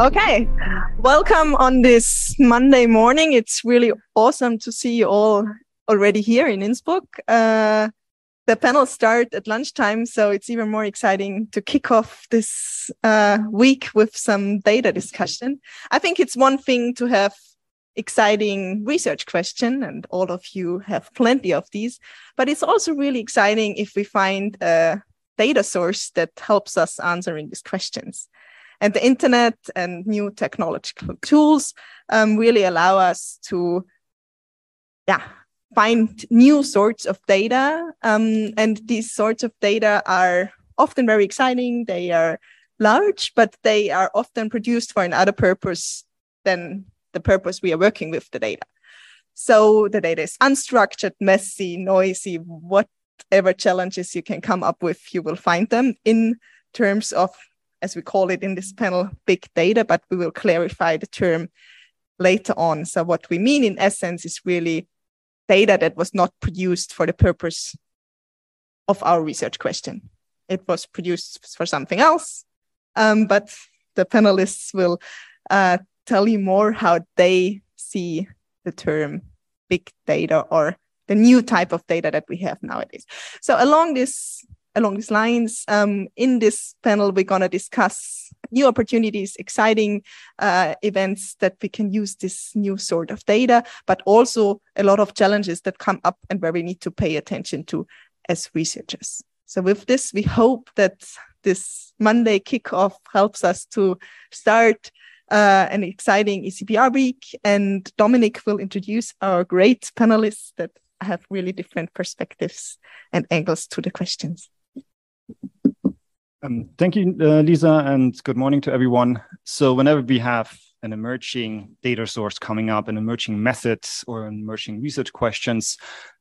Okay, welcome on this Monday morning. It's really awesome to see you all already here in Innsbruck. Uh, the panel start at lunchtime, so it's even more exciting to kick off this uh, week with some data discussion. I think it's one thing to have exciting research question, and all of you have plenty of these, but it's also really exciting if we find a data source that helps us answering these questions. And the internet and new technological tools um, really allow us to, yeah, find new sorts of data. Um, and these sorts of data are often very exciting. They are large, but they are often produced for another purpose than the purpose we are working with the data. So the data is unstructured, messy, noisy, whatever challenges you can come up with, you will find them in terms of as we call it in this panel, big data, but we will clarify the term later on. So what we mean in essence is really data that was not produced for the purpose of our research question. It was produced for something else, um, but the panelists will uh, tell you more how they see the term big data or the new type of data that we have nowadays. So along this along these lines. Um, in this panel, we're going to discuss new opportunities, exciting uh, events that we can use this new sort of data, but also a lot of challenges that come up and where we need to pay attention to as researchers. So with this, we hope that this Monday kickoff helps us to start uh, an exciting ECPR week. And Dominik will introduce our great panelists that have really different perspectives and angles to the questions. Um, thank you, uh, Lisa, and good morning to everyone. So, whenever we have an emerging data source coming up, an emerging methods or emerging research questions,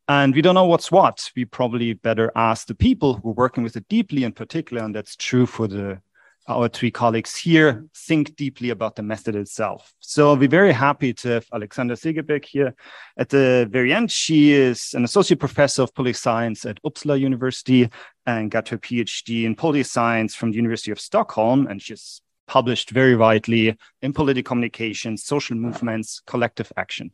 and we don't know what's what, we probably better ask the people who are working with it deeply in particular, and that's true for the our three colleagues here think deeply about the method itself. So be very happy to have Alexandra Segerberg here at the very end. She is an associate professor of political science at Uppsala University and got her PhD in political science from the University of Stockholm. And she's published very widely in political communication, social movements, collective action.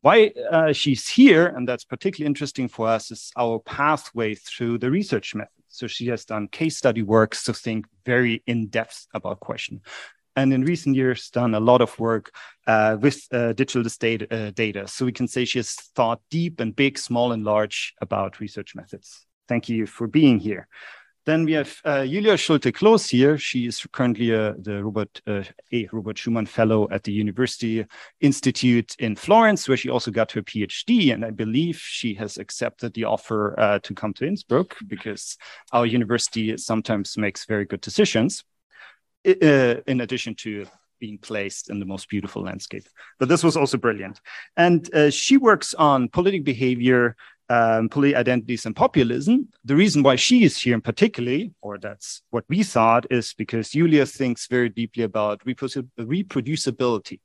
Why uh, she's here, and that's particularly interesting for us, is our pathway through the research method. So she has done case study works to think very in depth about question. And in recent years, done a lot of work uh, with uh, digital uh, data. So we can say she has thought deep and big, small and large about research methods. Thank you for being here. Then we have uh, Julia Schulte-Cloos here. She is currently uh, the Robert uh, A. Robert Schuman Fellow at the University Institute in Florence, where she also got her PhD. And I believe she has accepted the offer uh, to come to Innsbruck because our university sometimes makes very good decisions, uh, in addition to being placed in the most beautiful landscape. But this was also brilliant. And uh, she works on political behavior, um, political identities and populism. The reason why she is here in particularly, or that's what we thought, is because Julia thinks very deeply about reproducibility.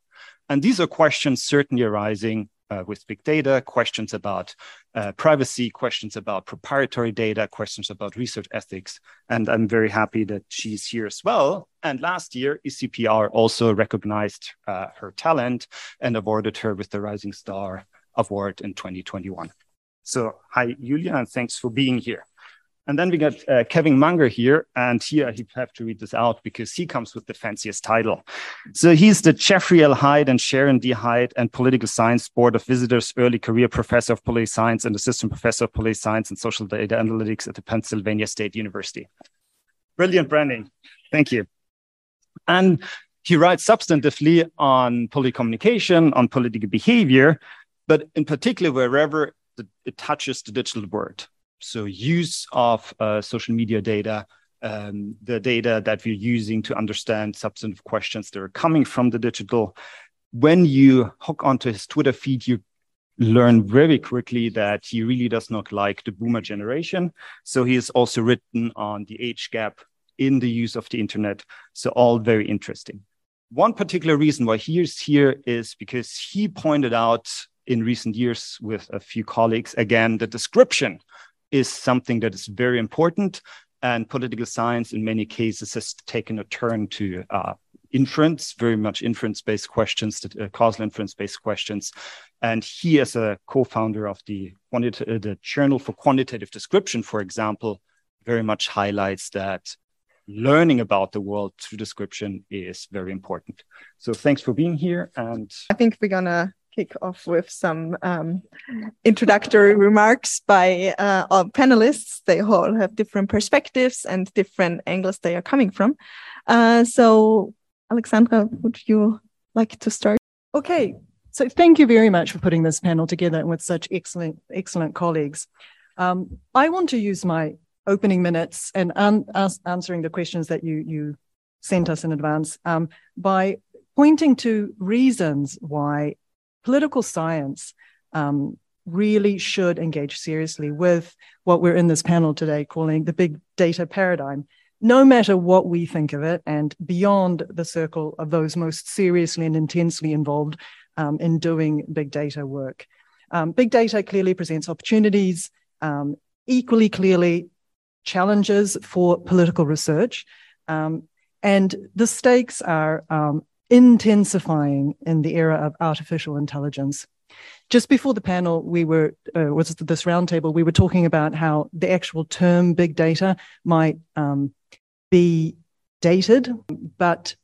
And these are questions certainly arising uh, with big data, questions about uh, privacy, questions about proprietary data, questions about research ethics. And I'm very happy that she's here as well. And last year, ECPR also recognized uh, her talent and awarded her with the Rising Star Award in 2021. So hi, Julia, and thanks for being here. And then we got uh, Kevin Munger here, and here I have to read this out because he comes with the fanciest title. So he's the Jeffrey L. Hyde and Sharon D. Hyde and Political Science Board of Visitors Early Career Professor of Political Science and Assistant Professor of Political Science and Social Data Analytics at the Pennsylvania State University. Brilliant branding. Thank you. And he writes substantively on political communication, on political behavior, but in particular, wherever the, it touches the digital world. So use of uh, social media data, um, the data that we're using to understand substantive questions that are coming from the digital. When you hook onto his Twitter feed, you learn very quickly that he really does not like the boomer generation. So he has also written on the age gap in the use of the internet. So all very interesting. One particular reason why he is here is because he pointed out in recent years with a few colleagues. Again, the description is something that is very important, and political science, in many cases, has taken a turn to uh, inference, very much inference-based questions, uh, causal inference-based questions. And he, as a co-founder of the, uh, the Journal for Quantitative Description, for example, very much highlights that learning about the world through description is very important. So thanks for being here. And I think we're gonna kick off with some um, introductory remarks by uh, our panelists. They all have different perspectives and different angles they are coming from. Uh, so, Alexandra, would you like to start? Okay. So, thank you very much for putting this panel together with such excellent, excellent colleagues. Um, I want to use my opening minutes and an answering the questions that you you sent us in advance um, by pointing to reasons why political science um, really should engage seriously with what we're in this panel today calling the big data paradigm, no matter what we think of it, and beyond the circle of those most seriously and intensely involved um, in doing big data work. Um, big data clearly presents opportunities, um, equally clearly challenges for political research. Um, and the stakes are um, intensifying in the era of artificial intelligence. Just before the panel, we were, uh, was this roundtable, we were talking about how the actual term big data might um, be dated, but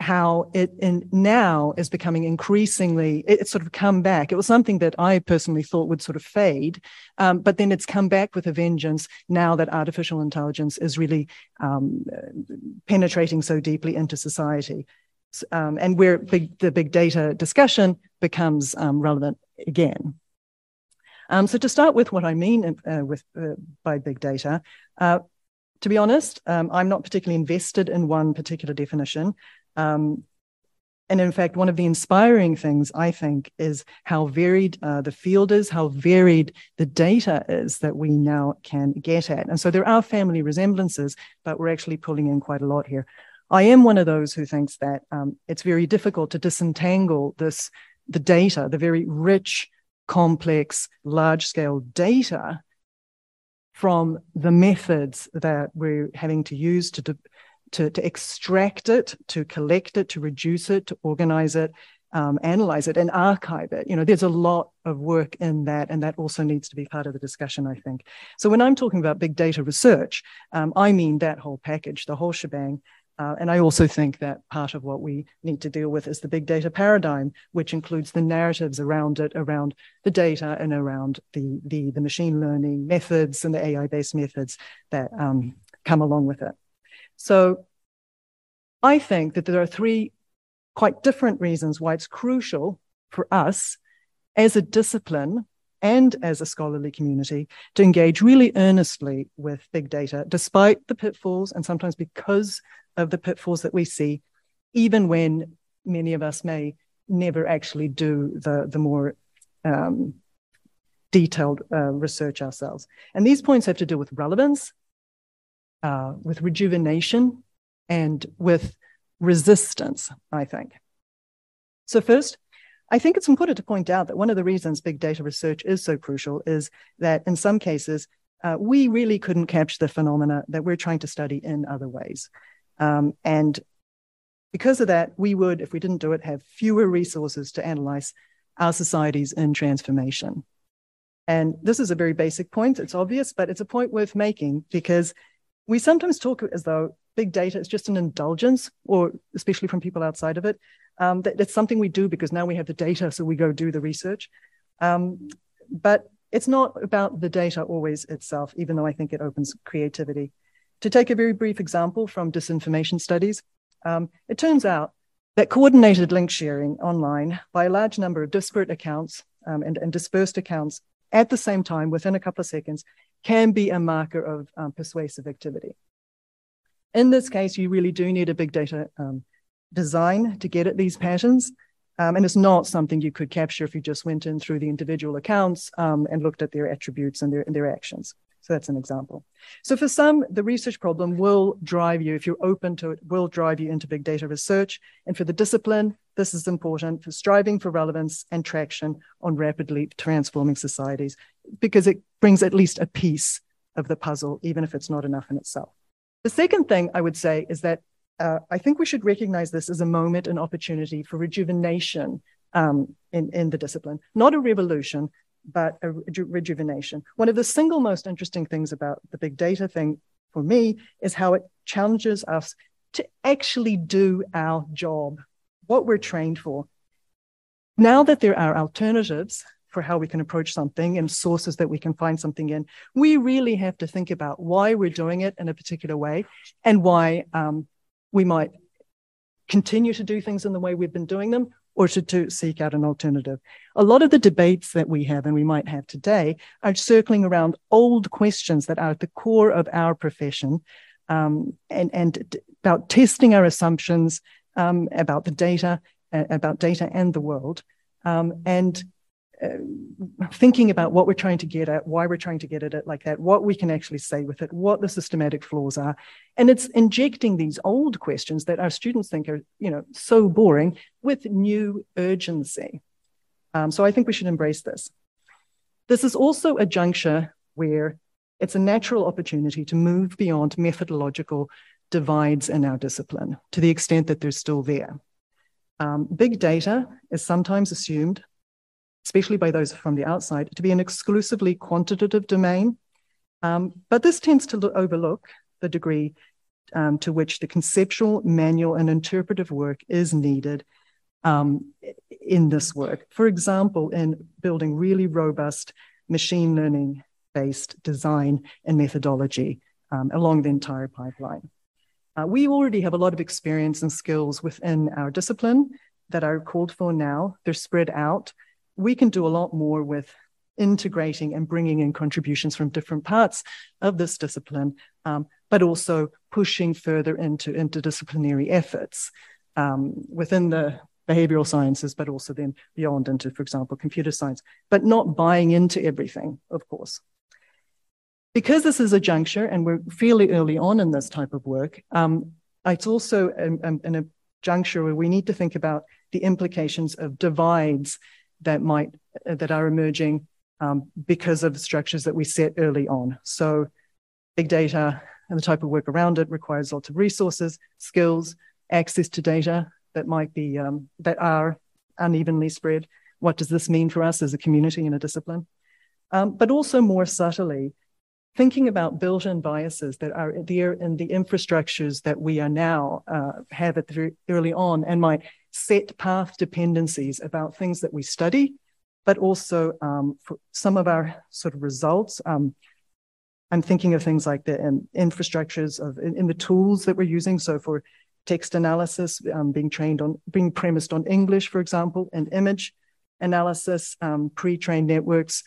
how it now is becoming increasingly it, it's sort of come back it was something that i personally thought would sort of fade um, but then it's come back with a vengeance now that artificial intelligence is really um, penetrating so deeply into society um, and where big, the big data discussion becomes um, relevant again. Um, so to start with what I mean uh, with uh, by big data, uh, to be honest, um, I'm not particularly invested in one particular definition. Um, and in fact, one of the inspiring things I think is how varied uh, the field is, how varied the data is that we now can get at. And so there are family resemblances, but we're actually pulling in quite a lot here. I am one of those who thinks that um, it's very difficult to disentangle this, the data, the very rich, complex, large scale data from the methods that we're having to use to, to, to extract it, to collect it, to reduce it, to organize it, um, analyze it and archive it. You know, there's a lot of work in that, and that also needs to be part of the discussion, I think. So when I'm talking about big data research, um, I mean that whole package, the whole shebang. Uh, and I also think that part of what we need to deal with is the big data paradigm, which includes the narratives around it, around the data and around the, the, the machine learning methods and the AI-based methods that um, come along with it. So I think that there are three quite different reasons why it's crucial for us as a discipline and as a scholarly community to engage really earnestly with big data, despite the pitfalls and sometimes because of the pitfalls that we see, even when many of us may never actually do the, the more um, detailed uh, research ourselves. And these points have to do with relevance, uh, with rejuvenation, and with resistance, I think. So, first, I think it's important to point out that one of the reasons big data research is so crucial is that in some cases, uh, we really couldn't capture the phenomena that we're trying to study in other ways. Um, and because of that, we would, if we didn't do it, have fewer resources to analyze our societies in transformation. And this is a very basic point. It's obvious, but it's a point worth making because we sometimes talk as though big data is just an indulgence, or especially from people outside of it. Um, that it's something we do because now we have the data, so we go do the research. Um, but it's not about the data always itself, even though I think it opens creativity. To take a very brief example from disinformation studies, um, it turns out that coordinated link sharing online by a large number of disparate accounts um, and, and, dispersed accounts at the same time within a couple of seconds can be a marker of um, persuasive activity. In this case, you really do need a big data um, design to get at these patterns. Um, and it's not something you could capture if you just went in through the individual accounts um, and looked at their attributes and their, and their actions. So that's an example. So for some, the research problem will drive you, if you're open to it, will drive you into big data research. And for the discipline, this is important for striving for relevance and traction on rapidly transforming societies, because it brings at least a piece of the puzzle, even if it's not enough in itself. The second thing I would say is that uh, I think we should recognize this as a moment and opportunity for rejuvenation um, in, in the discipline, not a revolution, but a reju- rejuvenation. One of the single most interesting things about the big data thing for me is how it challenges us to actually do our job, what we're trained for. Now that there are alternatives for how we can approach something and sources that we can find something in, we really have to think about why we're doing it in a particular way and why um, we might continue to do things in the way we've been doing them or to, to seek out an alternative. A lot of the debates that we have and we might have today are circling around old questions that are at the core of our profession um, and, and about testing our assumptions um, about the data, uh, about data and the world. Um, and thinking about what we're trying to get at, why we're trying to get at it like that, what we can actually say with it, what the systematic flaws are. And it's injecting these old questions that our students think are, you know, so boring with new urgency. Um, so I think we should embrace this. This is also a juncture where it's a natural opportunity to move beyond methodological divides in our discipline to the extent that they're still there. Um, big data is sometimes assumed especially by those from the outside, to be an exclusively quantitative domain. Um, but this tends to overlook the degree um, to which the conceptual, manual, and interpretive work is needed um, in this work. For example, in building really robust machine learning based design and methodology um, along the entire pipeline. Uh, we already have a lot of experience and skills within our discipline that are called for now. They're spread out we can do a lot more with integrating and bringing in contributions from different parts of this discipline, um, but also pushing further into interdisciplinary efforts um, within the behavioral sciences, but also then beyond into, for example, computer science, but not buying into everything, of course. Because this is a juncture and we're fairly early on in this type of work, um, it's also in, in a juncture where we need to think about the implications of divides that might uh, that are emerging um, because of structures that we set early on. So big data and the type of work around it requires lots of resources, skills, access to data that might be um, that are unevenly spread. What does this mean for us as a community and a discipline? Um, but also more subtly, thinking about built-in biases that are there in the infrastructures that we are now uh, have at the early on and might set path dependencies about things that we study, but also um, for some of our sort of results. Um, I'm thinking of things like the um, infrastructures of in, in, the tools that we're using. So for text analysis, um, being trained on being premised on English, for example, and image analysis, um, pre-trained networks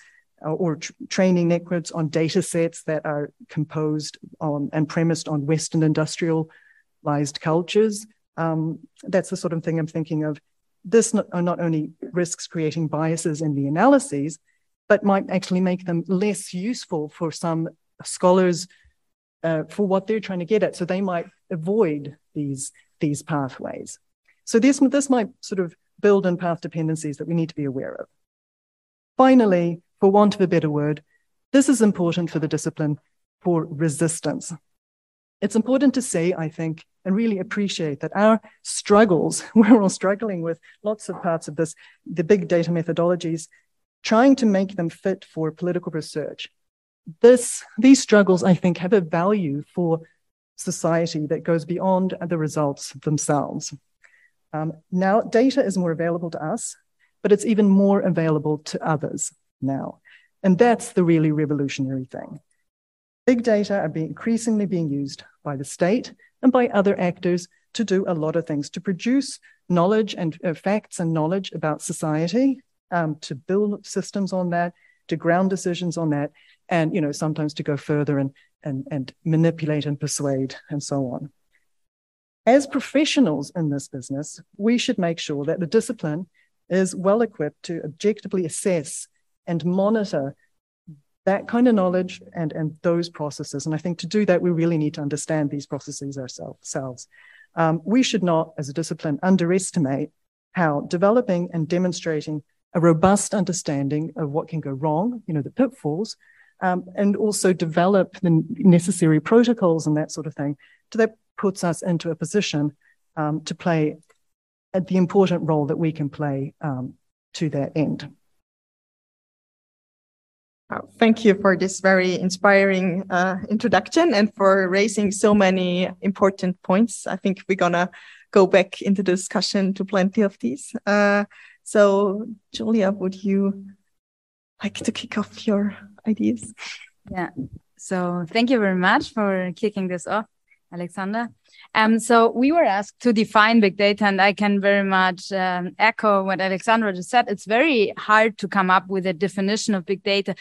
or tr- training networks on data sets that are composed on and premised on Western industrialized cultures. Um, that's the sort of thing I'm thinking of. This not, not only risks creating biases in the analyses, but might actually make them less useful for some scholars uh, for what they're trying to get at. So they might avoid these, these pathways. So this, this might sort of build in path dependencies that we need to be aware of. Finally, for want of a better word, this is important for the discipline for resistance. It's important to say, I think, and really appreciate that our struggles, we're all struggling with lots of parts of this, the big data methodologies, trying to make them fit for political research. This, these struggles, I think, have a value for society that goes beyond the results themselves. Um, now, data is more available to us, but it's even more available to others now. And that's the really revolutionary thing. Big data are being increasingly being used by the state and by other actors to do a lot of things, to produce knowledge and uh, facts and knowledge about society, um, to build systems on that, to ground decisions on that, and you know sometimes to go further and and and manipulate and persuade and so on. As professionals in this business, we should make sure that the discipline is well equipped to objectively assess and monitor that kind of knowledge and, and those processes. And I think to do that, we really need to understand these processes ourselves. Um, we should not, as a discipline, underestimate how developing and demonstrating a robust understanding of what can go wrong, you know, the pitfalls, um, and also develop the necessary protocols and that sort of thing to that puts us into a position um, to play the important role that we can play um, to that end. Thank you for this very inspiring uh, introduction and for raising so many important points. I think we're gonna go back into discussion to plenty of these. Uh, so, Julia, would you like to kick off your ideas? Yeah. So, thank you very much for kicking this off, Alexander. Um, so we were asked to define big data, and I can very much um, echo what Alexandra just said. It's very hard to come up with a definition of big data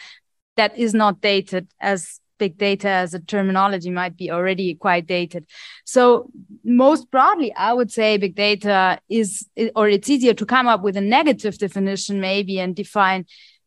that is not dated as big data as a terminology might be already quite dated. So most broadly, I would say big data is, or it's easier to come up with a negative definition maybe and define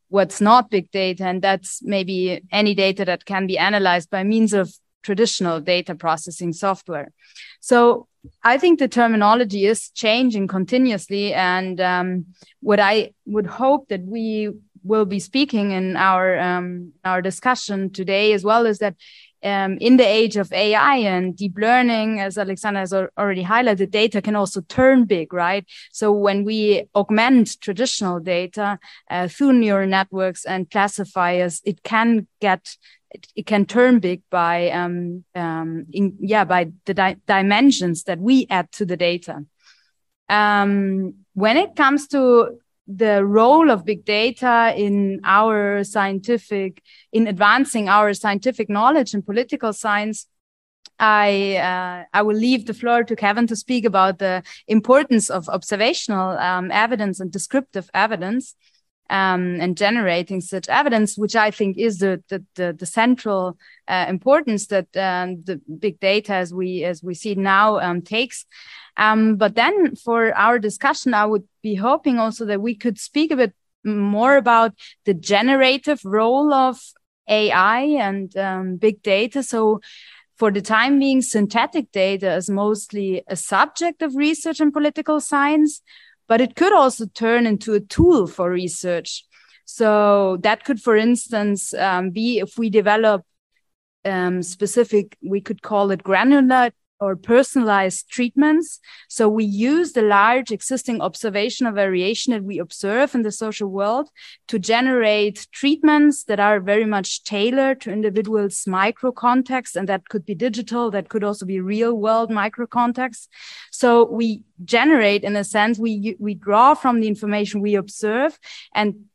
what's not big data. And that's maybe any data that can be analyzed by means of traditional data processing software. So I think the terminology is changing continuously. And um, what I would hope that we will be speaking in our um, our discussion today as well is that um, in the age of AI and deep learning, as Alexander has already highlighted, data can also turn big, right? So when we augment traditional data uh, through neural networks and classifiers, it can get it, it can turn big by um, um, in, yeah by the di dimensions that we add to the data. Um, when it comes to the role of big data in our scientific in advancing our scientific knowledge in political science I uh, I will leave the floor to Kevin to speak about the importance of observational um, evidence and descriptive evidence um, and generating such evidence, which I think is the the, the, the central uh, importance that um, the big data as we as we see now um, takes. Um, but then for our discussion, I would be hoping also that we could speak a bit more about the generative role of AI and um, big data. So for the time being, synthetic data is mostly a subject of research in political science, but it could also turn into a tool for research. So that could, for instance, um, be if we develop um, specific, we could call it granular or personalized treatments. So we use the large existing observational variation that we observe in the social world to generate treatments that are very much tailored to individuals' micro context. And that could be digital, that could also be real world micro context. So we generate, in a sense, we, we draw from the information we observe and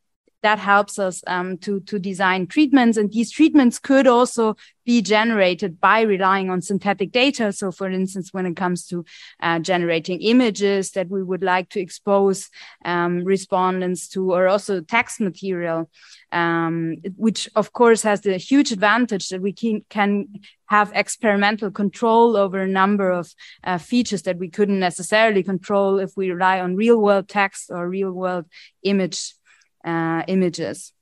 that helps us um, to, to design treatments. And these treatments could also be generated by relying on synthetic data. So, for instance, when it comes to uh, generating images that we would like to expose um, respondents to, or also text material, um, which of course has the huge advantage that we can, can have experimental control over a number of uh, features that we couldn't necessarily control if we rely on real world text or real world image uh, images.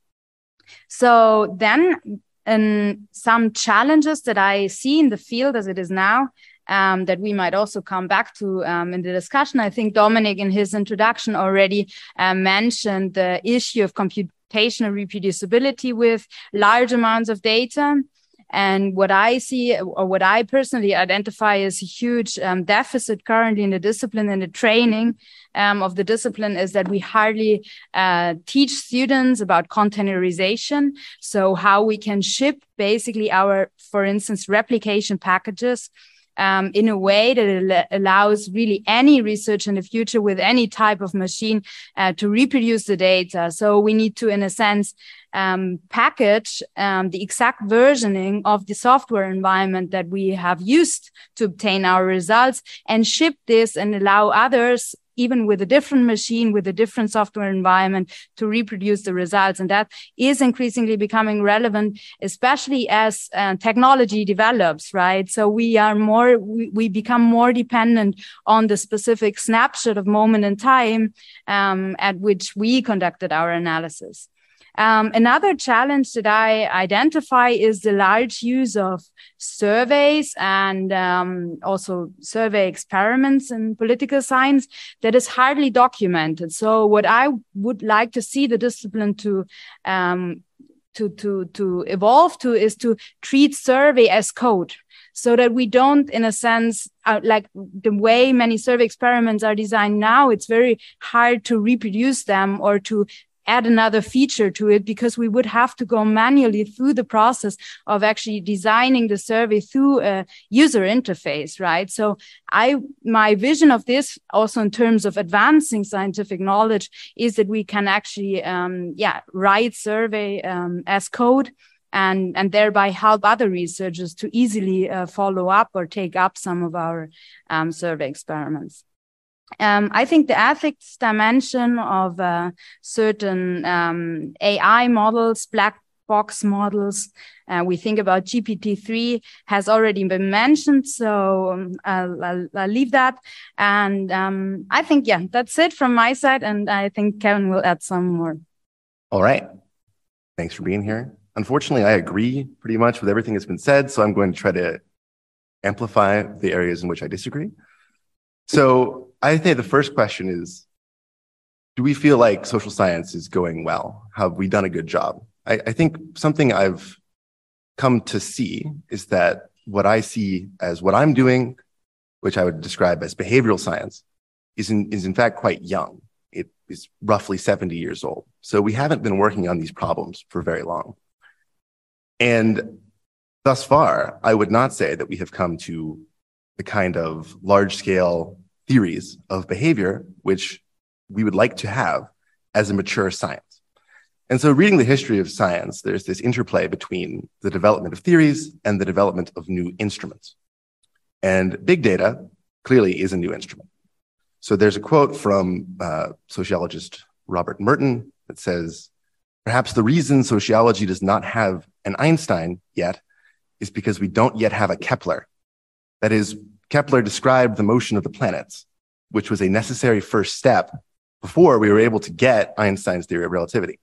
So then um, some challenges that I see in the field as it is now um, that we might also come back to um, in the discussion. I think Dominik in his introduction already uh, mentioned the issue of computational reproducibility with large amounts of data. And what I see, or what I personally identify as a huge um, deficit currently in the discipline and the training um, of the discipline is that we hardly uh, teach students about containerization. So how we can ship basically our, for instance, replication packages um, in a way that allows really any research in the future with any type of machine uh, to reproduce the data. So we need to, in a sense, um, package um, the exact versioning of the software environment that we have used to obtain our results and ship this and allow others even with a different machine, with a different software environment to reproduce the results. And that is increasingly becoming relevant, especially as uh, technology develops, right? So we are more, we, we, become more dependent on the specific snapshot of moment in time um, at which we conducted our analysis. Um, another challenge that I identify is the large use of surveys and um, also survey experiments in political science that is hardly documented. So what I would like to see the discipline to um, to to to evolve to is to treat survey as code so that we don't in a sense uh, like the way many survey experiments are designed now it's very hard to reproduce them or to add another feature to it because we would have to go manually through the process of actually designing the survey through a user interface, right? So I, my vision of this also in terms of advancing scientific knowledge is that we can actually, um, yeah, write survey um, as code and and thereby help other researchers to easily uh, follow up or take up some of our um, survey experiments. Um, I think the ethics dimension of uh, certain um, AI models, black box models, uh, we think about GPT-3 has already been mentioned, so um, I'll, I'll, I'll, leave that. And um, I think, yeah, that's it from my side. And I think Kevin will add some more. All right. Thanks for being here. Unfortunately, I agree pretty much with everything that's been said, so I'm going to try to amplify the areas in which I disagree. So I think the first question is, do we feel like social science is going well? Have we done a good job? I, I think something I've come to see is that what I see as what I'm doing, which I would describe as behavioral science, is in, is in fact quite young. It is roughly 70 years old. So we haven't been working on these problems for very long. And thus far, I would not say that we have come to the kind of large scale theories of behavior, which we would like to have as a mature science. And so, reading the history of science, there's this interplay between the development of theories and the development of new instruments. And big data clearly is a new instrument. So, there's a quote from uh, sociologist Robert Merton that says, Perhaps the reason sociology does not have an Einstein yet is because we don't yet have a Kepler. That is, Kepler described the motion of the planets, which was a necessary first step before we were able to get Einstein's theory of relativity.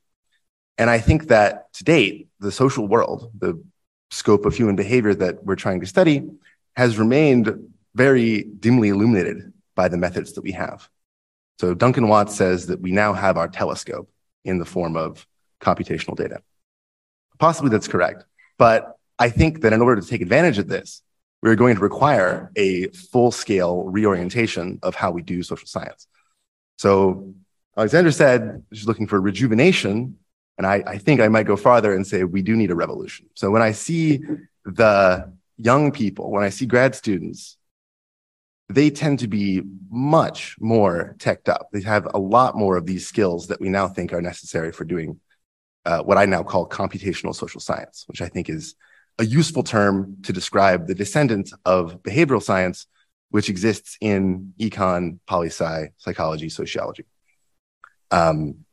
And I think that to date, the social world, the scope of human behavior that we're trying to study, has remained very dimly illuminated by the methods that we have. So Duncan Watts says that we now have our telescope in the form of computational data. Possibly that's correct. But I think that in order to take advantage of this, we're going to require a full scale reorientation of how we do social science. So Alexander said she's looking for rejuvenation. And I, I think I might go farther and say we do need a revolution. So when I see the young people, when I see grad students, they tend to be much more teched up. They have a lot more of these skills that we now think are necessary for doing uh, what I now call computational social science, which I think is a useful term to describe the descendant of behavioral science, which exists in econ, poli sci, psychology, sociology. Um,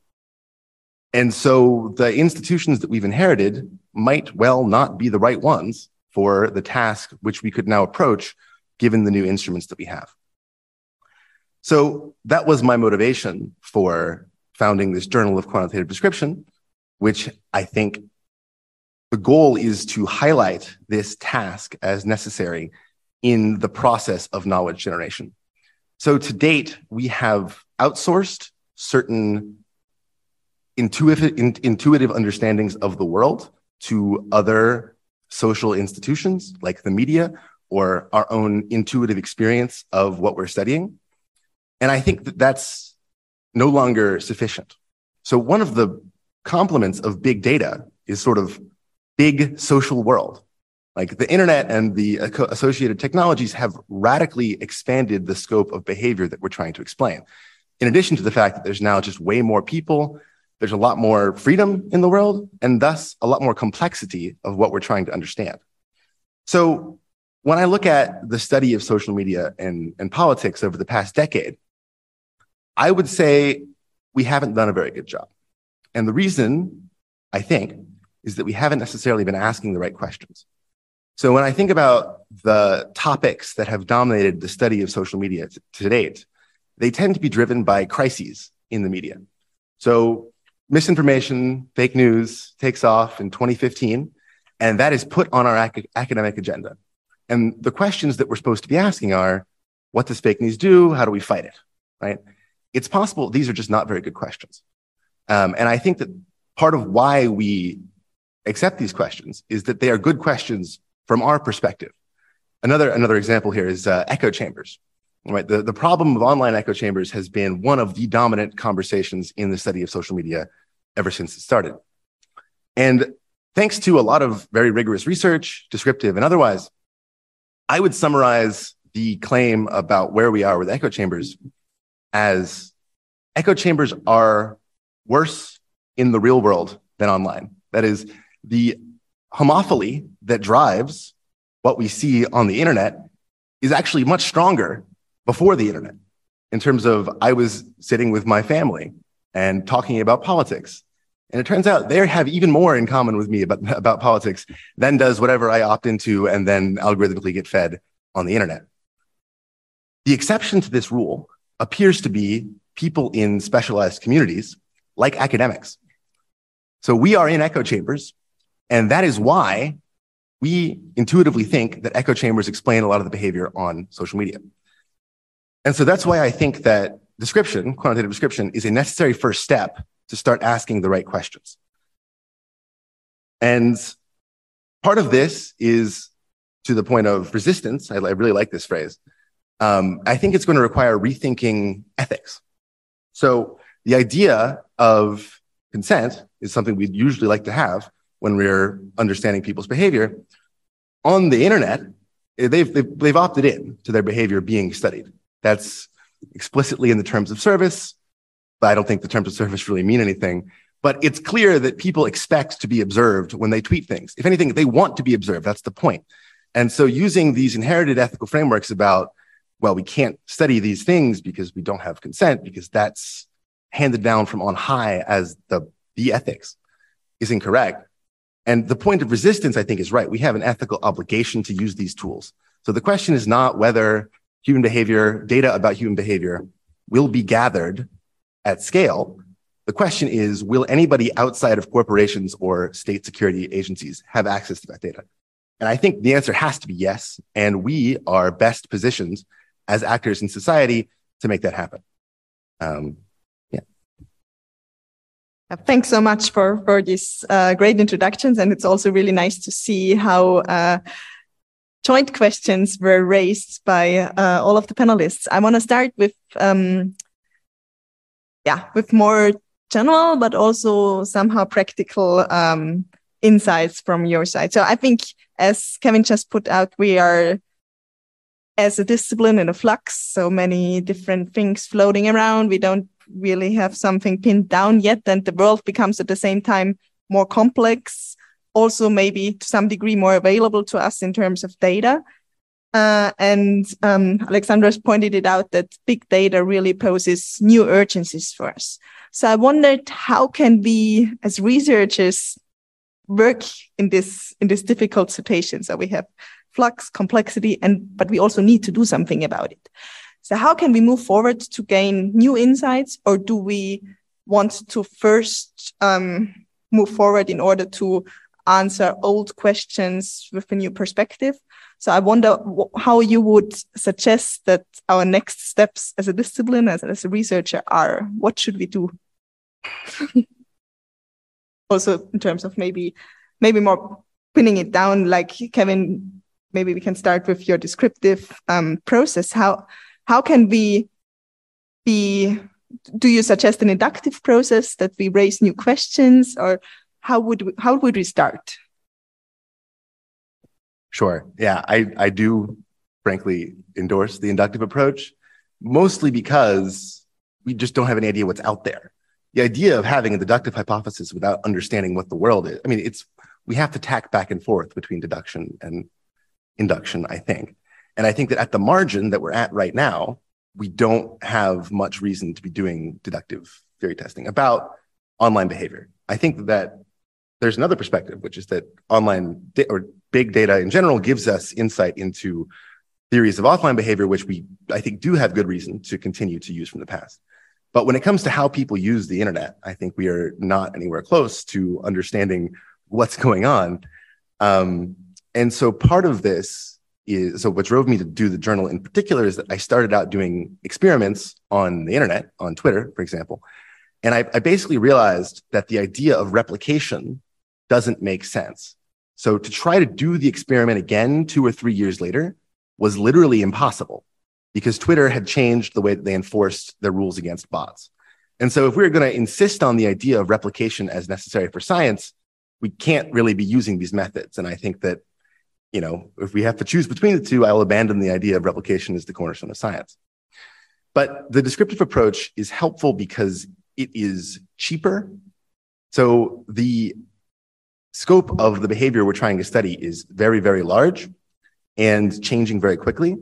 and so the institutions that we've inherited might well not be the right ones for the task which we could now approach given the new instruments that we have. So that was my motivation for founding this Journal of Quantitative Description, which I think the goal is to highlight this task as necessary in the process of knowledge generation. So to date, we have outsourced certain intuitive, in, intuitive understandings of the world to other social institutions like the media or our own intuitive experience of what we're studying. And I think that that's no longer sufficient. So one of the complements of big data is sort of big social world. Like the internet and the associated technologies have radically expanded the scope of behavior that we're trying to explain. In addition to the fact that there's now just way more people, there's a lot more freedom in the world, and thus a lot more complexity of what we're trying to understand. So when I look at the study of social media and, and politics over the past decade, I would say we haven't done a very good job. And the reason, I think, is that we haven't necessarily been asking the right questions. So when I think about the topics that have dominated the study of social media t- to date, they tend to be driven by crises in the media. So misinformation, fake news takes off in 2015, and that is put on our ac- academic agenda. And the questions that we're supposed to be asking are, what does fake news do? How do we fight it? Right? It's possible these are just not very good questions. Um, and I think that part of why we accept these questions is that they are good questions from our perspective. Another, another example here is uh, echo chambers. Right, the, the problem of online echo chambers has been one of the dominant conversations in the study of social media ever since it started. And thanks to a lot of very rigorous research, descriptive and otherwise, I would summarize the claim about where we are with echo chambers as echo chambers are worse in the real world than online. That is, the homophily that drives what we see on the internet is actually much stronger before the internet in terms of I was sitting with my family and talking about politics. And it turns out they have even more in common with me about, about politics than does whatever I opt into and then algorithmically get fed on the internet. The exception to this rule appears to be people in specialized communities like academics. So we are in echo chambers, and that is why we intuitively think that echo chambers explain a lot of the behavior on social media. And so that's why I think that description, quantitative description, is a necessary first step to start asking the right questions. And part of this is to the point of resistance. I, I really like this phrase. Um, I think it's going to require rethinking ethics. So the idea of consent is something we'd usually like to have when we're understanding people's behavior. On the internet, eh, they've, they've, they've opted in to their behavior being studied. That's explicitly in the terms of service. But I don't think the terms of service really mean anything. But it's clear that people expect to be observed when they tweet things. If anything, they want to be observed. That's the point. And so using these inherited ethical frameworks about, well, we can't study these things because we don't have consent, because that's handed down from on high as the, the ethics is incorrect. And the point of resistance, I think, is right. We have an ethical obligation to use these tools. So the question is not whether human behavior, data about human behavior will be gathered at scale. The question is, will anybody outside of corporations or state security agencies have access to that data? And I think the answer has to be yes. And we are best positioned as actors in society to make that happen. Um. Thanks so much for, for these uh, great introductions. And it's also really nice to see how uh, joint questions were raised by uh, all of the panelists. I want to start with, um, yeah, with more general, but also somehow practical um, insights from your side. So I think, as Kevin just put out, we are as a discipline in a flux, so many different things floating around. We don't really have something pinned down yet, and the world becomes at the same time more complex also maybe to some degree more available to us in terms of data. Uh, and um, Alexandra's pointed it out that big data really poses new urgencies for us. So I wondered how can we, as researchers, work in this in this difficult situation? So we have flux, complexity, and but we also need to do something about it. So how can we move forward to gain new insights, or do we want to first um, move forward in order to answer old questions with a new perspective. So I wonder how you would suggest that our next steps as a discipline, as, as a researcher, are. What should we do? also, in terms of maybe, maybe more pinning it down, like Kevin. Maybe we can start with your descriptive um, process. How how can we be? Do you suggest an inductive process that we raise new questions, or how would we, how would we start? Sure. Yeah, I, I do frankly endorse the inductive approach, mostly because we just don't have any idea what's out there. The idea of having a deductive hypothesis without understanding what the world is, I mean, it's we have to tack back and forth between deduction and induction, I think. And I think that at the margin that we're at right now, we don't have much reason to be doing deductive theory testing about online behavior. I think that there's another perspective, which is that online da- or big data in general gives us insight into theories of offline behavior, which we, I think, do have good reason to continue to use from the past. But when it comes to how people use the internet, I think we are not anywhere close to understanding what's going on. Um, and so part of this is so what drove me to do the journal in particular is that I started out doing experiments on the internet, on Twitter, for example. And I, I basically realized that the idea of replication doesn't make sense. So to try to do the experiment again two or three years later was literally impossible because Twitter had changed the way that they enforced their rules against bots. And so if we we're going to insist on the idea of replication as necessary for science, we can't really be using these methods. And I think that, you know, if we have to choose between the two, I will abandon the idea of replication as the cornerstone of science. But the descriptive approach is helpful because it is cheaper. So the scope of the behavior we're trying to study is very, very large and changing very quickly.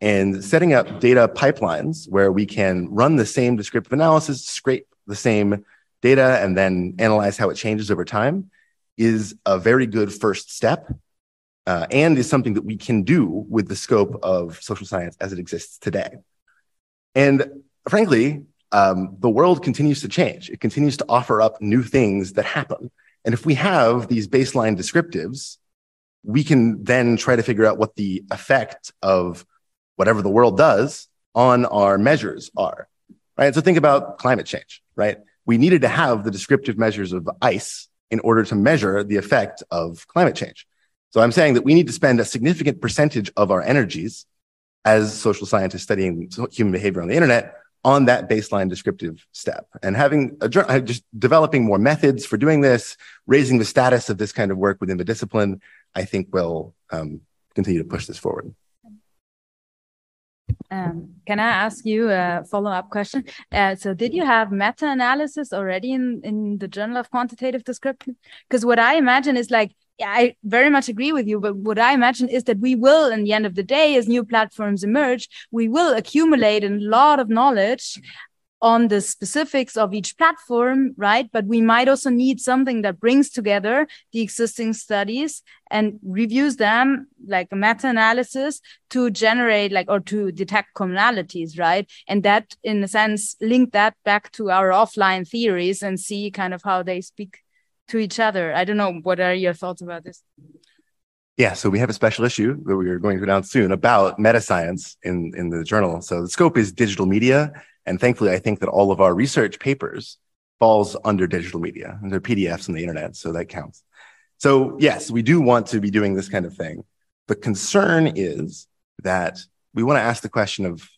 And setting up data pipelines where we can run the same descriptive analysis, scrape the same data, and then analyze how it changes over time is a very good first step uh, and is something that we can do with the scope of social science as it exists today. And frankly, um, the world continues to change. It continues to offer up new things that happen. And if we have these baseline descriptives, we can then try to figure out what the effect of whatever the world does on our measures are. Right. So think about climate change, right? We needed to have the descriptive measures of ice in order to measure the effect of climate change. So I'm saying that we need to spend a significant percentage of our energies as social scientists studying human behavior on the internet on that baseline descriptive step and having a, uh, just developing more methods for doing this, raising the status of this kind of work within the discipline, I think will um, continue to push this forward. Um, can I ask you a follow-up question? Uh, so, did you have meta-analysis already in in the Journal of Quantitative Description? Because what I imagine is like I very much agree with you, but what I imagine is that we will, in the end of the day, as new platforms emerge, we will accumulate a lot of knowledge on the specifics of each platform, right? But we might also need something that brings together the existing studies and reviews them like a meta analysis to generate like or to detect commonalities, right? And that, in a sense, link that back to our offline theories and see kind of how they speak to each other. I don't know. What are your thoughts about this? Yeah, so we have a special issue that we are going to announce soon about meta science in, in the journal. So the scope is digital media and thankfully, I think that all of our research papers falls under digital media and they're PDFs on the internet. So that counts. So yes, we do want to be doing this kind of thing. The concern is that we want to ask the question of,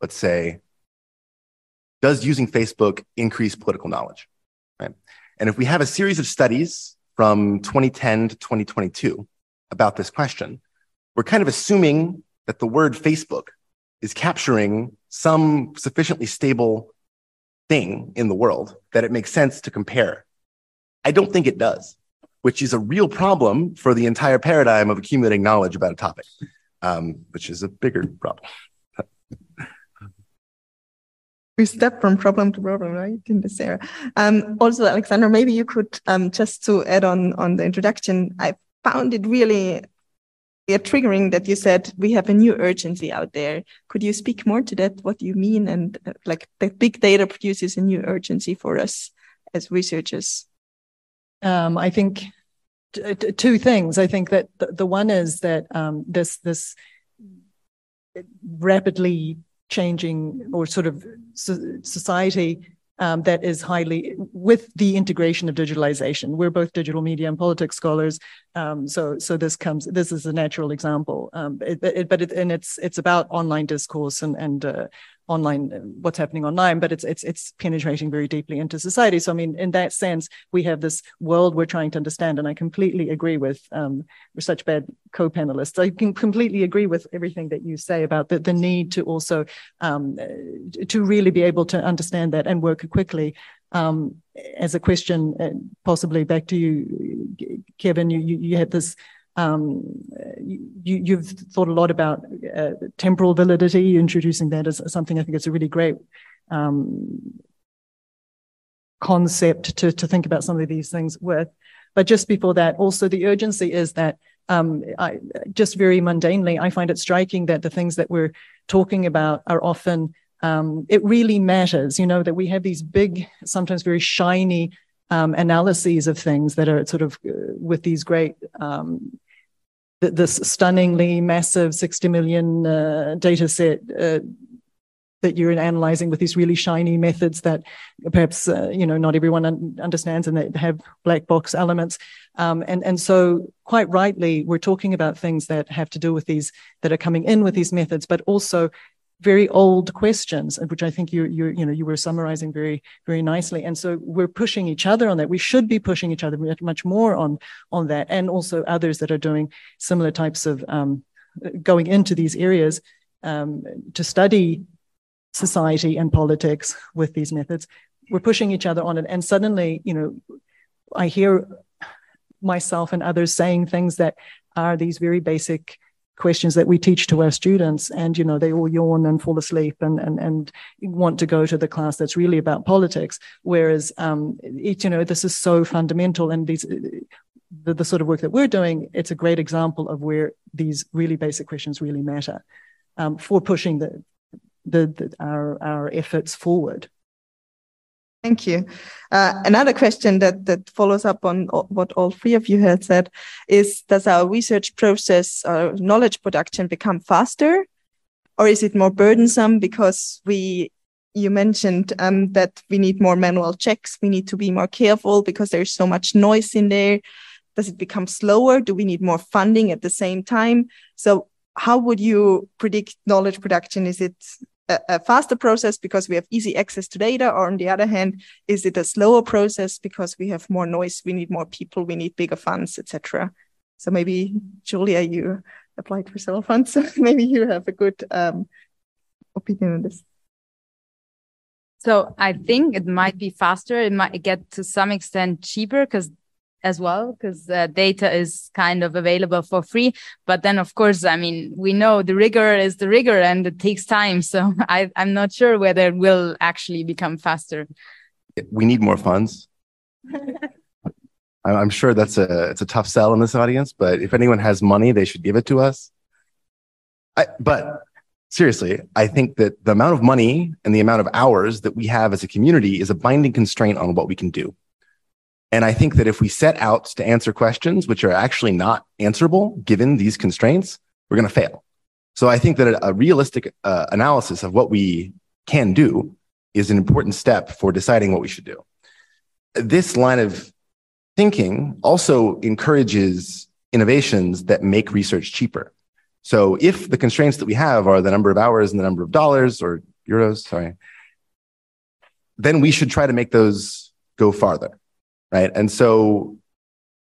let's say, does using Facebook increase political knowledge? Right. And if we have a series of studies from 2010 to 2022 about this question, we're kind of assuming that the word Facebook is capturing some sufficiently stable thing in the world that it makes sense to compare. I don't think it does, which is a real problem for the entire paradigm of accumulating knowledge about a topic, um, which is a bigger problem. we step from problem to problem, right, in this area. Um, also, Alexandra, maybe you could um, just to add on on the introduction. I found it really triggering that you said we have a new urgency out there. Could you speak more to that? What you mean? And uh, like the big data produces a new urgency for us as researchers. Um, I think two things. I think that the, the one is that um, this this rapidly changing or sort of society um, that is highly with the integration of digitalization. We're both digital media and politics scholars, um, so so this comes this is a natural example. Um, it, it, but it, and it's it's about online discourse and and uh, online what's happening online but it's it's it's penetrating very deeply into society. So i mean in that sense we have this world we're trying to understand and i completely agree with um, we're such bad co-panelists. I can completely agree with everything that you say about the, the need to also um, to really be able to understand that and work quickly. Um, as a question possibly back to you kevin you you, you had this um, you, have thought a lot about uh, temporal validity, introducing that as something I think it's a really great um, concept to, to think about some of these things with. But just before that, also the urgency is that um, I, just very mundanely, I find it striking that the things that we're talking about are often, um, it really matters, you know, that we have these big, sometimes very shiny um, analyses of things that are sort of uh, with these great um, th- this stunningly massive 60 million uh, data set uh, that you're analyzing with these really shiny methods that perhaps uh, you know not everyone un- understands and that have black box elements. Um, and and so quite rightly we're talking about things that have to do with these that are coming in with these methods but also very old questions, which I think you you you know you were summarizing very very nicely. And so we're pushing each other on that. We should be pushing each other much more on on that, and also others that are doing similar types of um, going into these areas um, to study society and politics with these methods. We're pushing each other on it, and suddenly, you know, I hear myself and others saying things that are these very basic questions that we teach to our students and you know they all yawn and fall asleep and and, and want to go to the class that's really about politics. Whereas um, it, you know this is so fundamental and these the, the sort of work that we're doing it's a great example of where these really basic questions really matter um, for pushing the, the, the our our efforts forward Thank you. Uh, another question that that follows up on what all three of you had said is: Does our research process, or knowledge production, become faster, or is it more burdensome because we? You mentioned um, that we need more manual checks. We need to be more careful because there's so much noise in there. Does it become slower? Do we need more funding at the same time? So, how would you predict knowledge production? Is it a, faster process because we have easy access to data or on the other hand is it a slower process because we have more noise we need more people we need bigger funds etc so maybe julia you applied for several funds so maybe you have a good um, opinion on this so I think it might be faster. It might get to some extent cheaper because as well because uh, data is kind of available for free. But then of course i mean we know the rigor is the rigor and it takes time. So I, i'm not sure whether it will actually become faster. We need more funds. I'm sure that's a it's a tough sell in this audience but if anyone has money they should give it to us. I, but seriously i think that the amount of money and the amount of hours that we have as a community is a binding constraint on what we can do and I think that if we set out to answer questions which are actually not answerable given these constraints, we're going to fail. So I think that a, realistic uh, analysis of what we can do is an important step for deciding what we should do. This line of thinking also encourages innovations that make research cheaper. So if the constraints that we have are the number of hours and the number of dollars or euros, sorry, then we should try to make those go farther right? And so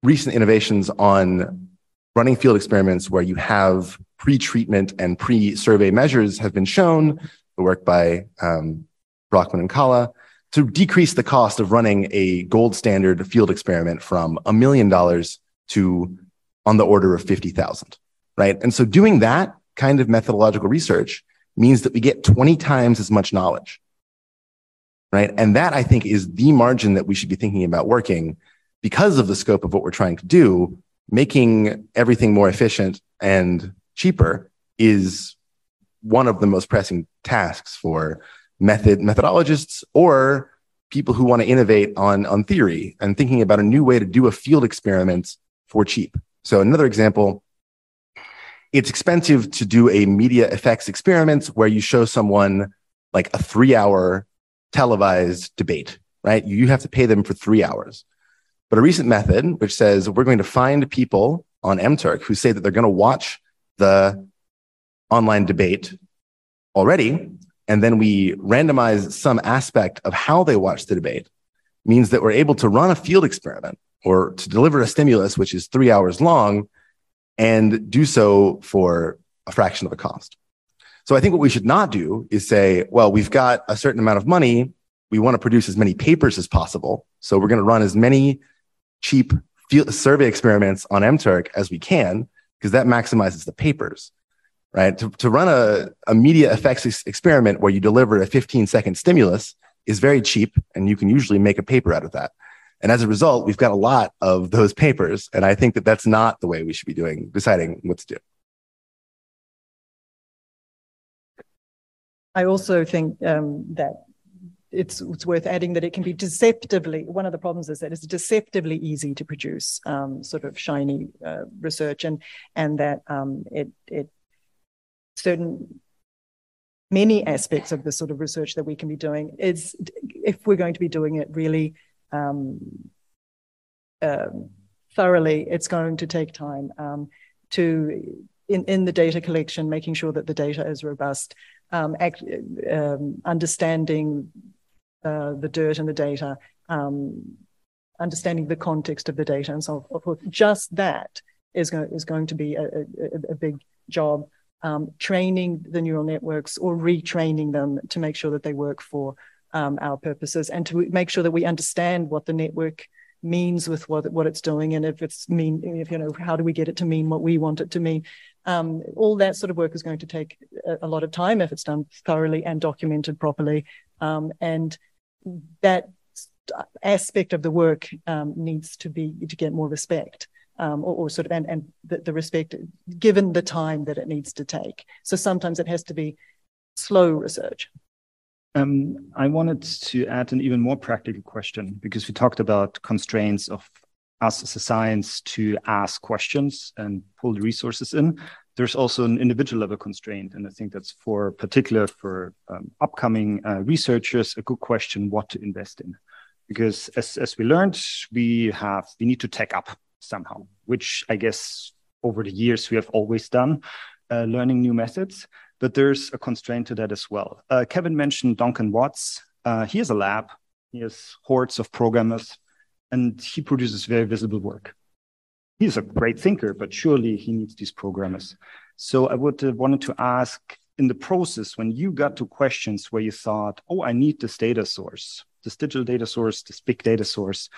recent innovations on running field experiments where you have pre-treatment and pre-survey measures have been shown, the work by um, Broockman and Kalla, to decrease the cost of running a gold standard field experiment from a million dollars to on the order of 50,000, right? And so doing that kind of methodological research means that we get 20 times as much knowledge right? And that I think is the margin that we should be thinking about working because of the scope of what we're trying to do. Making everything more efficient and cheaper is one of the most pressing tasks for method methodologists or people who want to innovate on, on theory and thinking about a new way to do a field experiment for cheap. So another example, it's expensive to do a media effects experiment where you show someone like a three hour televised debate, right? You have to pay them for three hours. But a recent method, which says we're going to find people on MTurk who say that they're going to watch the online debate already, and then we randomize some aspect of how they watch the debate, means that we're able to run a field experiment or to deliver a stimulus, which is three hours long, and do so for a fraction of the cost. So I think what we should not do is say, well, we've got a certain amount of money. We want to produce as many papers as possible. So we're going to run as many cheap survey experiments on MTurk as we can, because that maximizes the papers, right? To, to run a, a media effects ex- experiment where you deliver a 15 second stimulus is very cheap, and you can usually make a paper out of that. And as a result, we've got a lot of those papers. And I think that that's not the way we should be doing, deciding what to do. I also think um, that it's, it's worth adding that it can be deceptively, one of the problems is that it's deceptively easy to produce um, sort of shiny uh, research and, and that um, it, it certain many aspects of the sort of research that we can be doing is if we're going to be doing it really um, um, thoroughly, it's going to take time um, to in, in the data collection, making sure that the data is robust, um, act, um, understanding uh, the dirt and the data, um, understanding the context of the data, and so forth. Just that is going is going to be a, a, a big job. Um, training the neural networks or retraining them to make sure that they work for um, our purposes and to make sure that we understand what the network means with what what it's doing and if it's mean if you know how do we get it to mean what we want it to mean um, all that sort of work is going to take a, a, lot of time if it's done thoroughly and documented properly. Um, and that aspect of the work um, needs to be to get more respect um, or, or, sort of and, and the, the respect given the time that it needs to take. So sometimes it has to be slow research. Um, I wanted to add an even more practical question because we talked about constraints of us as a science to ask questions and pull the resources in. There's also an individual level constraint, and I think that's for particular for um, upcoming uh, researchers a good question what to invest in, because as as we learned, we have we need to tech up somehow, which I guess over the years we have always done, uh, learning new methods but there's a constraint to that as well. Uh, Kevin mentioned Duncan Watts. Uh, he has a lab, he has hordes of programmers, and he produces very visible work. He's a great thinker, but surely he needs these programmers. So I would wanted to ask in the process when you got to questions where you thought, oh, I need this data source, this digital data source, this big data source.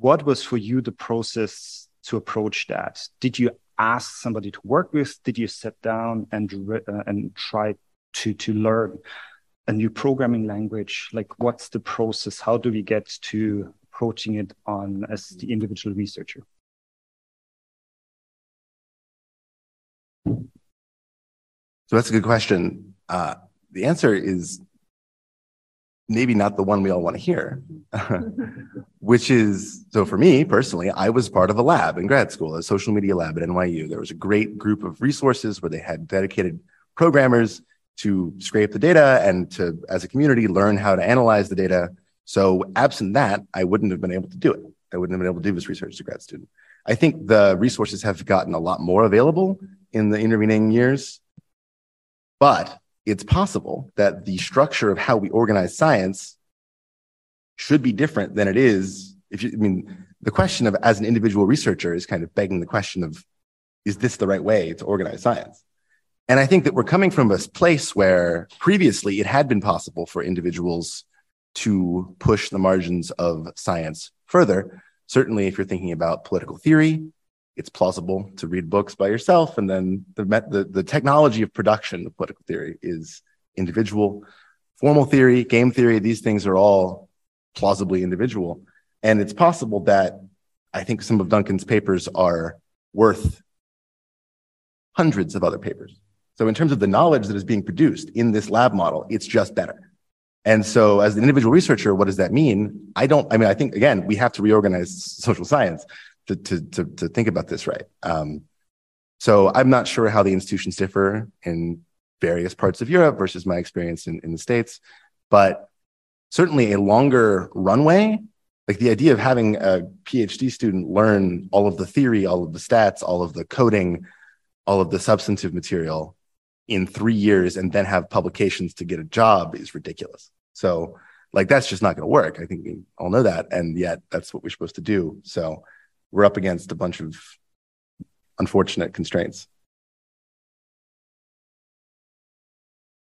What was for you the process to approach that? Did you ask somebody to work with? Did you sit down and uh, and try to to learn a new programming language? Like, what's the process? How do we get to approaching it on as the individual researcher? So that's a good question. Uh, the answer is maybe not the one we all want to hear, which is so for me personally, I was part of a lab in grad school, a social media lab at NYU. There was a great group of resources where they had dedicated programmers to scrape the data and to, as a community, learn how to analyze the data. So, absent that, I wouldn't have been able to do it. I wouldn't have been able to do this research as a grad student. I think the resources have gotten a lot more available in the intervening years, but it's possible that the structure of how we organize science should be different than it is. If you, I mean, the question of as an individual researcher is kind of begging the question of, is this the right way to organize science? And I think that we're coming from a place where previously it had been possible for individuals to push the margins of science further. Certainly, if you're thinking about political theory, it's plausible to read books by yourself. And then the, the, the technology of production of political theory is individual. Formal theory, game theory, these things are all plausibly individual. And it's possible that I think some of Duncan's papers are worth hundreds of other papers. So, in terms of the knowledge that is being produced in this lab model, it's just better. And so, as an individual researcher, what does that mean? I don't, I mean, I think, again, we have to reorganize social science to, to, to, to think about this right. Um, so I'm not sure how the institutions differ in various parts of Europe versus my experience in, in the States, but certainly a longer runway, like the idea of having a PhD student learn all of the theory, all of the stats, all of the coding, all of the substantive material in three years and then have publications to get a job is ridiculous. So like that's just not going to work. I think we all know that. And yet that's what we're supposed to do. So we're up against a bunch of unfortunate constraints.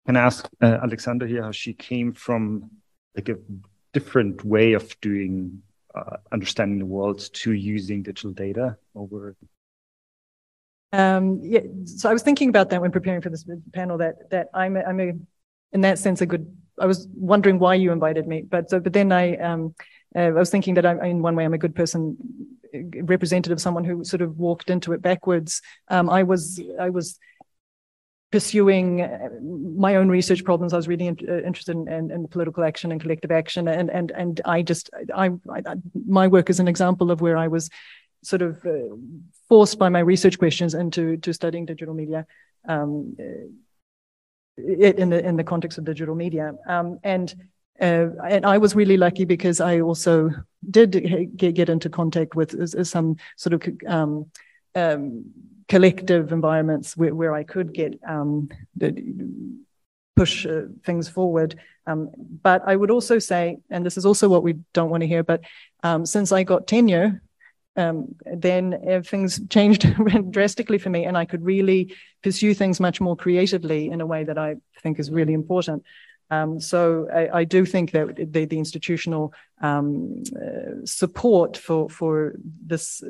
Can I ask uh, Alexandra here how she came from like a different way of doing uh, understanding the world to using digital data over um, yeah, so I was thinking about that when preparing for this panel. That that I'm a, I'm a, in that sense a good. I was wondering why you invited me, but so but then I um, uh, I was thinking that I'm in one way I'm a good person representative of someone who sort of walked into it backwards. Um, I was I was pursuing uh, my own research problems. I was really in, uh, interested in, in, in, political action and collective action, and and and I just I, I, my work is an example of where I was sort of uh, forced by my research questions into to studying digital media. Um, uh, in the in the context of digital media. Um, and uh, and I was really lucky because I also did get, get into contact with some sort of um, um, collective environments where, where I could get um, push uh, things forward. Um, but I would also say, and this is also what we don't want to hear, but um, since I got tenure, um, then uh, things changed drastically for me, and I could really pursue things much more creatively in a way that I think is really important. Um, so I, I, do think that the, the institutional um, uh, support for for this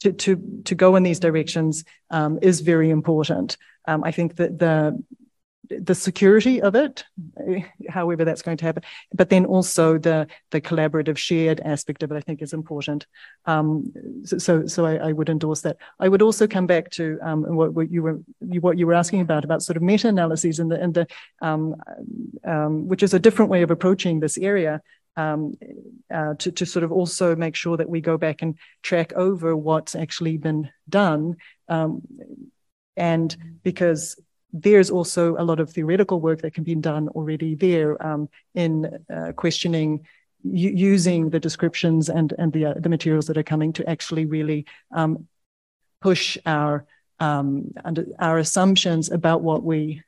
to to to go in these directions um, is very important. Um, I think that the the security of it, however that's going to happen, but then also the the collaborative shared aspect of it, I think is important. Um, so so I, I, would endorse that. I would also come back to um, what, what, you were what you were asking about about sort of meta analyses and the and the um, um, which is a different way of approaching this area. Um, uh, to, to sort of also make sure that we go back and track over what's actually been done. Um, and because there's also a lot of theoretical work that can be done already there um, in uh, questioning using the descriptions and and the uh, the materials that are coming to actually really um, push our um, our assumptions about what we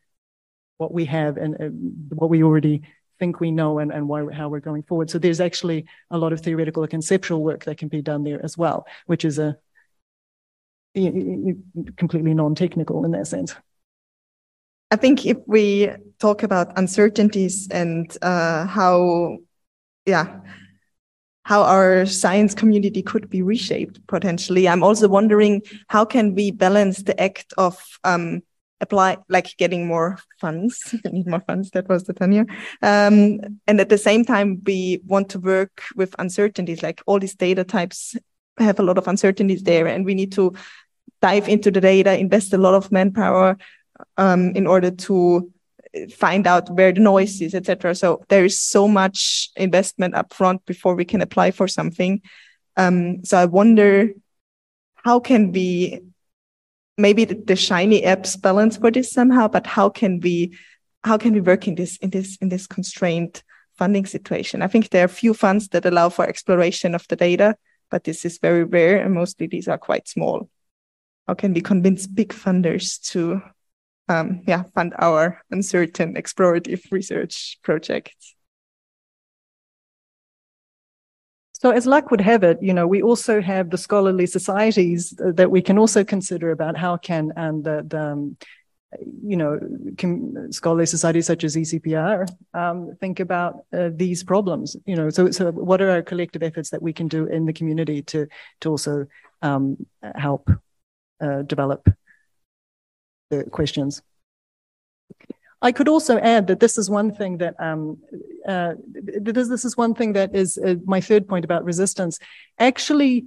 what we have and uh, what we already think we know and, and why how we're going forward. So there's actually a lot of theoretical and conceptual work that can be done there as well, which is a completely non-technical in that sense. I think if we talk about uncertainties and uh, how, yeah, how our science community could be reshaped potentially, I'm also wondering how can we balance the act of um, apply, like getting more funds, need more funds. That was the tenure, um, and at the same time we want to work with uncertainties, like all these data types have a lot of uncertainties there, and we need to dive into the data, invest a lot of manpower um, in order to find out where the noise is, etc. So there is so much investment upfront before we can apply for something. Um, so I wonder how can we maybe the, the, shiny apps balance for this somehow, but how can we how can we work in this in this in this constrained funding situation? I think there are few funds that allow for exploration of the data, but this is very rare and mostly these are quite small. How can we convince big funders to um, yeah, fund our uncertain explorative research projects. So, as luck would have it, you know, we also have the scholarly societies that we can also consider about how can and the, the um, you know, can, scholarly societies such as ECPR um, think about uh, these problems. You know, so so what are our collective efforts that we can do in the community to to also um, help uh, develop the questions. I could also add that this is one thing that um, uh, this, this is one thing that is uh, my third point about resistance. Actually,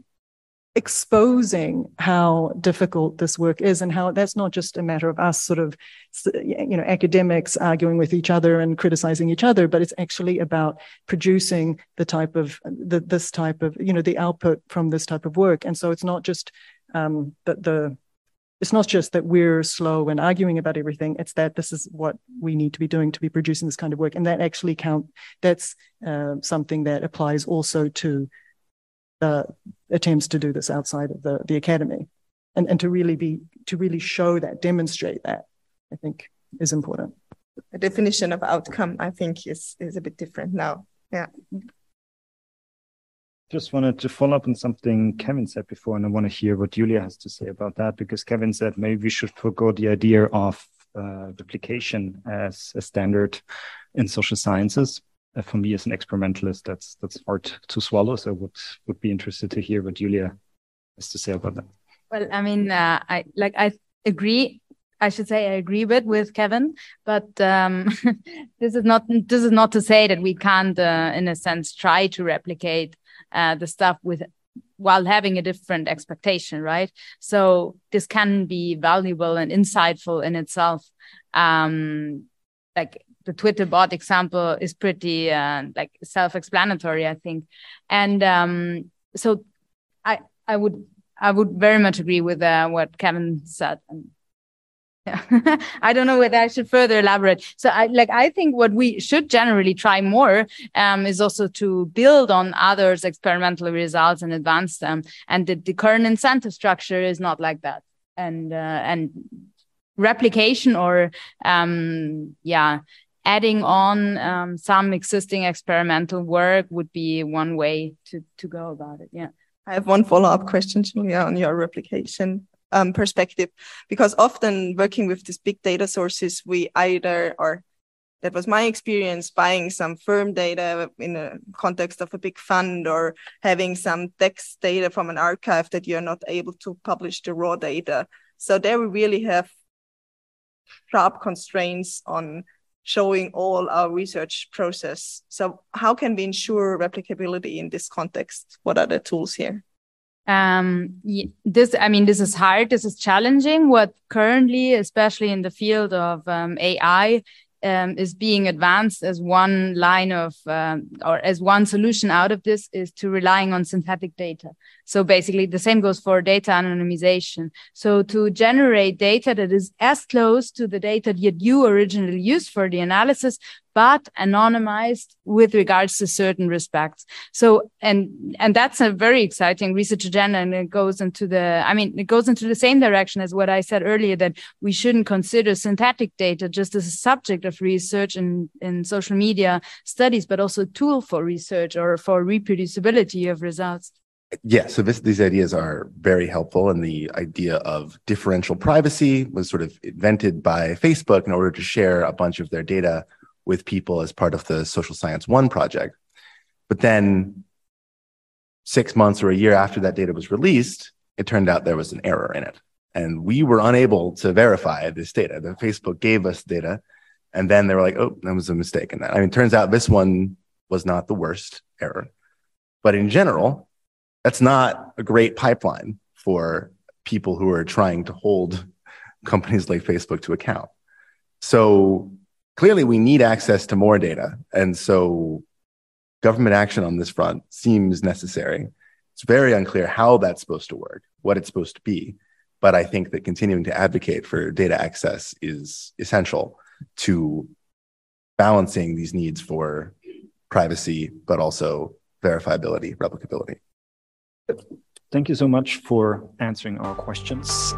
exposing how difficult this work is and how that's not just a matter of us sort of you know academics arguing with each other and criticizing each other but it's actually about producing the type of the, this type of you know the output from this type of work and so it's not just um, the, the it's not just that we're slow and arguing about everything it's that this is what we need to be doing to be producing this kind of work and that actually count that's uh, something that applies also to uh, attempts to do this outside of the, the academy. And, and to really be to really show that demonstrate that i think is important. The definition of outcome i think is is a bit different now. Yeah just wanted to follow up on something Kevin said before, and I want to hear what Julia has to say about that because Kevin said maybe we should forego the idea of uh, replication as a standard in social sciences. Uh, for me, as an experimentalist, that's that's hard to swallow. So, would would be interested to hear what Julia has to say about that. Well, I mean, uh, I like I agree I should say I agree with with Kevin, but um, this is not this is not to say that we can't, uh, in a sense, try to replicate uh, the stuff with while having a different expectation, right? So this can be valuable and insightful in itself. Um, like the Twitter bot example is pretty uh, like self-explanatory, I think. And um, so I I would I would very much agree with uh, what Kevin said. And I don't know whether I should further elaborate. So I like I think what we should generally try more um, is also to build on others' experimental results and advance them. And the, the current incentive structure is not like that. And uh, and replication or um, yeah adding on um, some existing experimental work would be one way to to go about it yeah i have one follow-up question julia on your replication um, perspective because often working with these big data sources we either or that was my experience buying some firm data in a context of a big fund or having some text data from an archive that you're not able to publish the raw data so there we really have sharp constraints on showing all our research process. So how can we ensure replicability in this context? What are the tools here? Um, this, I mean, this is hard. This is challenging. What currently, especially in the field of um, AI, um, is being advanced as one line of um, or as one solution out of this is to relying on synthetic data. So basically, the same goes for data anonymization. So to generate data that is as close to the data that you originally used for the analysis, but anonymized with regards to certain respects. So, and, and that's a very exciting research agenda. And it goes into the, I mean, it goes into the same direction as what I said earlier, that we shouldn't consider synthetic data just as a subject of research in, in social media studies, but also a tool for research or for reproducibility of results. Yeah, so this, these ideas are very helpful. And the idea of differential privacy was sort of invented by Facebook in order to share a bunch of their data with people as part of the Social Science One project. But then six months or a year after that data was released, it turned out there was an error in it. And we were unable to verify this data. The Facebook gave us data, and then they were like, oh, that was a mistake in that. I mean, turns out this one was not the worst error. But in general, that's not a great pipeline for people who are trying to hold companies like Facebook to account. So clearly we need access to more data. And so government action on this front seems necessary. It's very unclear how that's supposed to work, what it's supposed to be. But I think that continuing to advocate for data access is essential to balancing these needs for privacy, but also verifiability, replicability. Thank you so much for answering our questions.